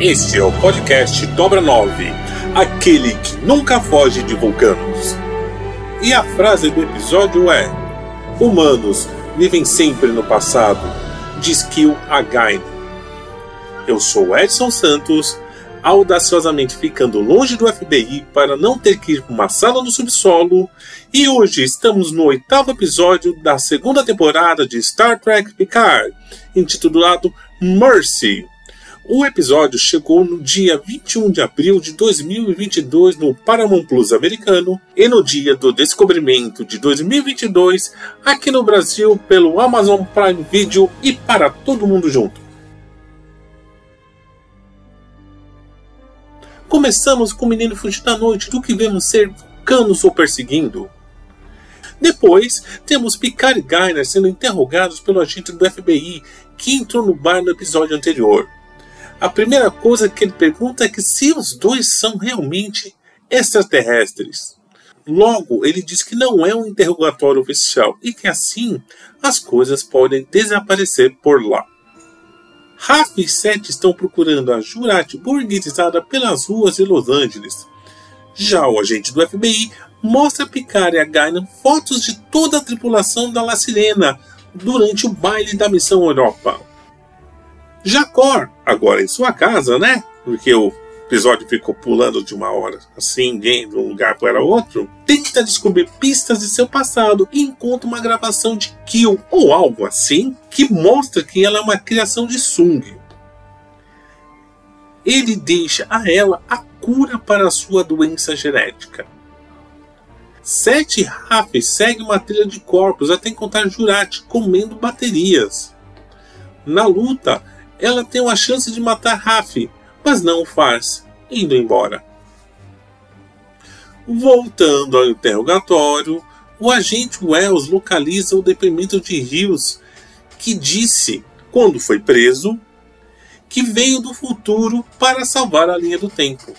Este é o podcast Dobra 9, aquele que nunca foge de vulcanos. E a frase do episódio é: Humanos vivem sempre no passado, diz Kill Again. Eu sou Edson Santos, audaciosamente ficando longe do FBI para não ter que ir para uma sala no subsolo, e hoje estamos no oitavo episódio da segunda temporada de Star Trek Picard, intitulado Mercy o episódio chegou no dia 21 de abril de 2022 no Paramount Plus americano e no dia do descobrimento de 2022 aqui no Brasil pelo Amazon Prime Video e para todo mundo junto. Começamos com o menino fugindo da noite do que vemos ser vulcanos o perseguindo. Depois, temos Picard e Gainer sendo interrogados pelo agente do FBI que entrou no bar no episódio anterior. A primeira coisa que ele pergunta é que se os dois são realmente extraterrestres. Logo, ele diz que não é um interrogatório oficial e que assim as coisas podem desaparecer por lá. Rafa e Seth estão procurando a Jurati burguesizada pelas ruas de Los Angeles. Já o agente do FBI mostra a Picard e a Gainan fotos de toda a tripulação da La Sirena durante o baile da missão Europa. Jacor, agora em sua casa, né? Porque o episódio ficou pulando de uma hora assim, de um lugar para outro, tenta descobrir pistas de seu passado e encontra uma gravação de Kill ou algo assim que mostra que ela é uma criação de Sung. Ele deixa a ela a cura para sua doença genética. Sete Raff segue uma trilha de corpos até encontrar Jurati comendo baterias. Na luta, ela tem uma chance de matar Rafi, mas não o faz, indo embora. Voltando ao interrogatório, o agente Wells localiza o depoimento de Rios, que disse, quando foi preso, que veio do futuro para salvar a linha do tempo.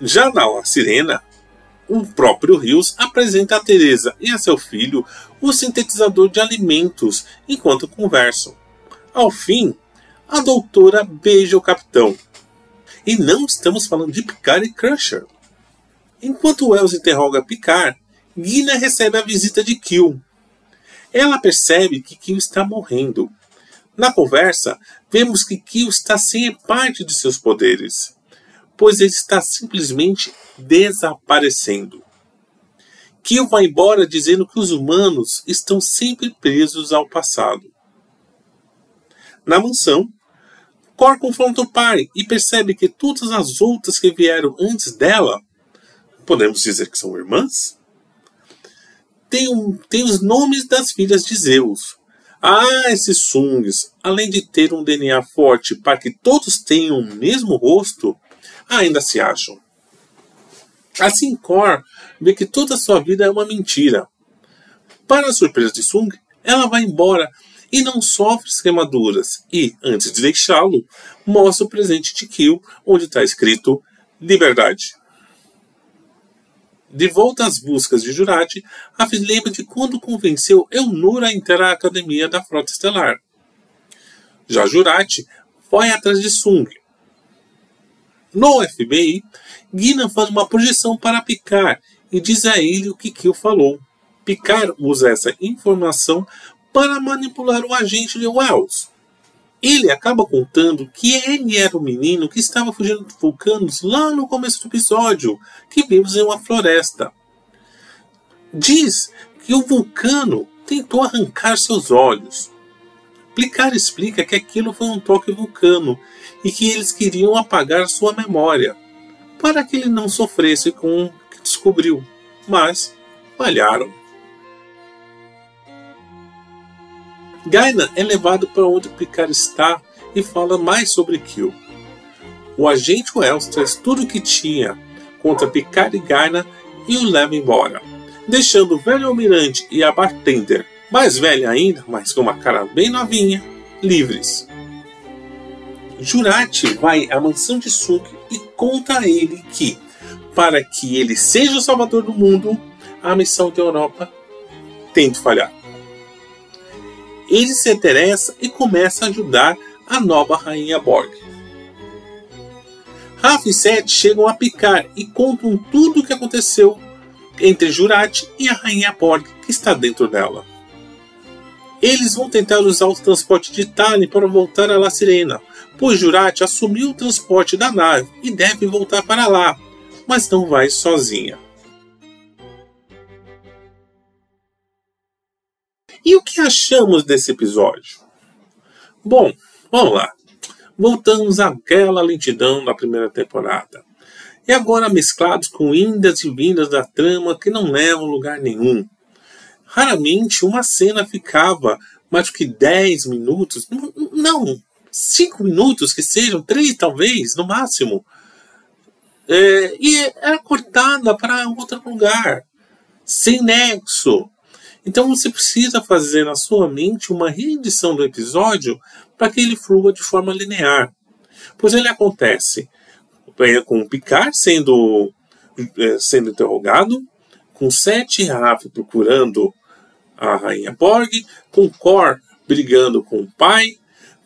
Já na Sirena, o próprio Rios apresenta a Teresa e a seu filho o sintetizador de alimentos enquanto conversam. Ao fim, a doutora beija o capitão. E não estamos falando de Picard e Crusher. Enquanto Wells interroga Picard, Guina recebe a visita de Kill. Ela percebe que Kill está morrendo. Na conversa, vemos que Kill está sem parte de seus poderes, pois ele está simplesmente desaparecendo. Kill vai embora dizendo que os humanos estão sempre presos ao passado. Na mansão, Cor confronta o pai e percebe que todas as outras que vieram antes dela, podemos dizer que são irmãs, têm, um, têm os nomes das filhas de Zeus. Ah, esses Sungs, além de ter um DNA forte para que todos tenham o mesmo rosto, ainda se acham. Assim, Cor vê que toda sua vida é uma mentira. Para a surpresa de Sung, ela vai embora e não sofre queimaduras. E, antes de deixá-lo, mostra o presente de Kill, onde está escrito Liberdade. De volta às buscas de Jurati, Raf lembra de quando convenceu Eunur a entrar à academia da Frota Estelar. Já Jurati vai atrás de Sung. No FBI, Guinan faz uma projeção para Picard e diz a ele o que Kill falou. Picard usa essa informação para manipular o agente de Wells. Ele acaba contando que ele era o menino que estava fugindo dos vulcanos lá no começo do episódio, que vimos em uma floresta. Diz que o vulcano tentou arrancar seus olhos. Picard explica que aquilo foi um toque vulcano e que eles queriam apagar sua memória, para que ele não sofresse com o que descobriu, mas falharam. Gaina é levado para onde Picard está e fala mais sobre Kill. O agente Wells traz tudo o que tinha contra Picard e Gaina e o leva embora, deixando o velho almirante e a bartender, mais velha ainda, mas com uma cara bem novinha, livres. Jurati vai à mansão de Suk e conta a ele que, para que ele seja o salvador do mundo, a missão da Europa tem de falhar. Ele se interessa e começa a ajudar a nova rainha Borg. Rafa e Seth chegam a picar e contam tudo o que aconteceu entre Jurati e a rainha Borg que está dentro dela. Eles vão tentar usar o transporte de Tali para voltar a La Sirena, pois Jurati assumiu o transporte da nave e deve voltar para lá, mas não vai sozinha. E o que achamos desse episódio? Bom, vamos lá. Voltamos àquela lentidão da primeira temporada. E agora mesclados com indas e vindas da trama que não levam lugar nenhum. Raramente uma cena ficava mais do que 10 minutos. Não, cinco minutos, que sejam três talvez, no máximo. É, e era cortada para outro lugar, sem nexo. Então você precisa fazer na sua mente uma reedição do episódio para que ele flua de forma linear. Pois ele acontece com o Picard sendo, é, sendo interrogado, com Sete e Raf procurando a Rainha Borg, com Cor brigando com o pai,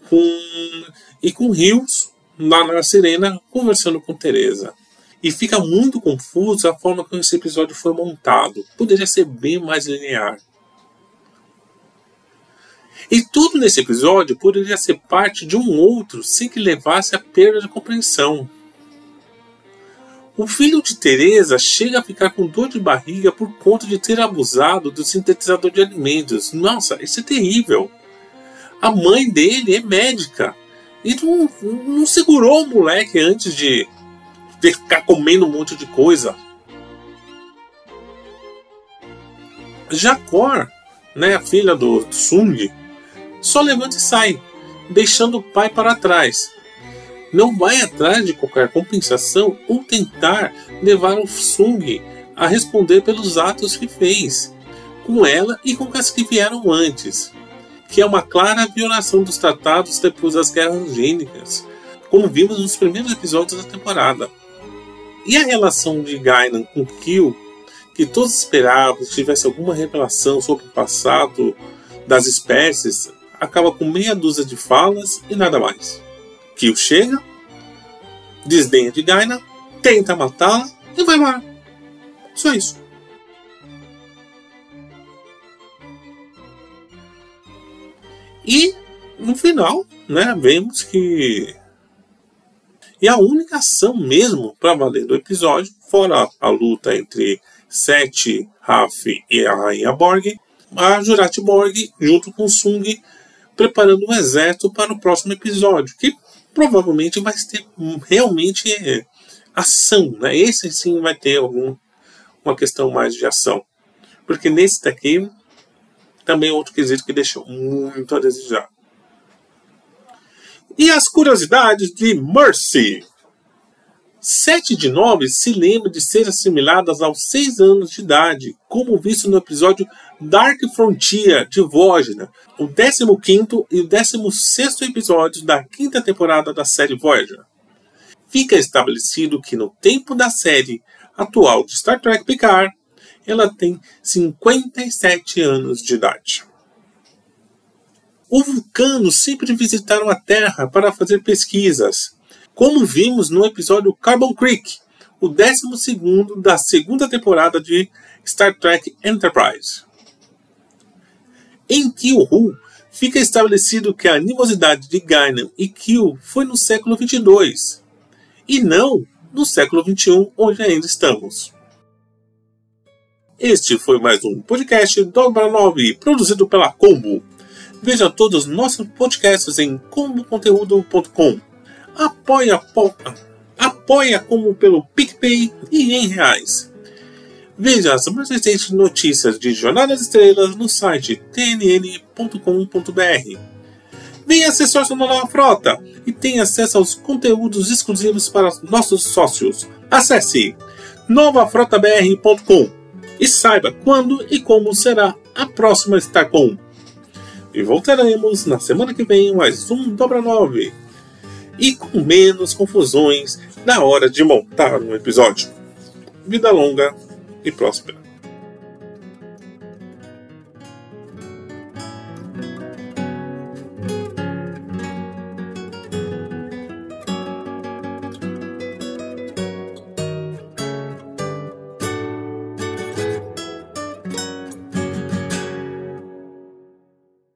com e com Rios lá na Serena conversando com Teresa. E fica muito confuso a forma como esse episódio foi montado. Poderia ser bem mais linear. E tudo nesse episódio poderia ser parte de um outro sem que levasse a perda de compreensão. O filho de Teresa chega a ficar com dor de barriga por conta de ter abusado do sintetizador de alimentos. Nossa, isso é terrível. A mãe dele é médica. E não, não segurou o moleque antes de ficar comendo um monte de coisa. Jacor, né, a filha do, do Sung, só levanta e sai, deixando o pai para trás. Não vai atrás de qualquer compensação ou tentar levar o Sung a responder pelos atos que fez, com ela e com as que vieram antes que é uma clara violação dos tratados depois das guerras gênicas, como vimos nos primeiros episódios da temporada. E a relação de Gainan com Kill que todos esperavam que tivesse alguma revelação sobre o passado das espécies, acaba com meia dúzia de falas e nada mais. Kyo chega, desdenha de Gaina, tenta matá-la e vai embora. Só isso. E no final, né, vemos que e a única ação mesmo para valer do episódio, fora a luta entre Sete, Raf e a Rainha Borg, a Jurati Borg, junto com Sung, preparando um exército para o próximo episódio, que provavelmente vai ter realmente é, ação. Né? Esse sim vai ter algum, uma questão mais de ação. Porque nesse daqui também é outro quesito que deixou muito a desejar. E as curiosidades de Mercy. Sete de nove se lembra de ser assimiladas aos seis anos de idade, como visto no episódio Dark Frontier de Voyager, o 15 e o 16 episódios da quinta temporada da série Voyager. Fica estabelecido que no tempo da série atual de Star Trek Picard, ela tem 57 anos de idade. Os vulcanos sempre visitaram a Terra para fazer pesquisas, como vimos no episódio Carbon Creek, o 12 da segunda temporada de Star Trek Enterprise. Em Kill fica estabelecido que a animosidade de Guinan e Kill foi no século 22 e não no século 21, onde ainda estamos. Este foi mais um podcast Dobra 9, produzido pela Combo. Veja todos os nossos podcasts em comboconteúdo.com apoia, apoia como pelo PicPay e em reais. Veja as mais recentes notícias de Jornada das Estrelas no site tnn.com.br. Venha ser sócio da Nova Frota e tenha acesso aos conteúdos exclusivos para nossos sócios. Acesse novafrotabr.com e saiba quando e como será a próxima Starcom. E voltaremos na semana que vem mais um Dobra 9 e com menos confusões na hora de montar um episódio. Vida longa e próspera.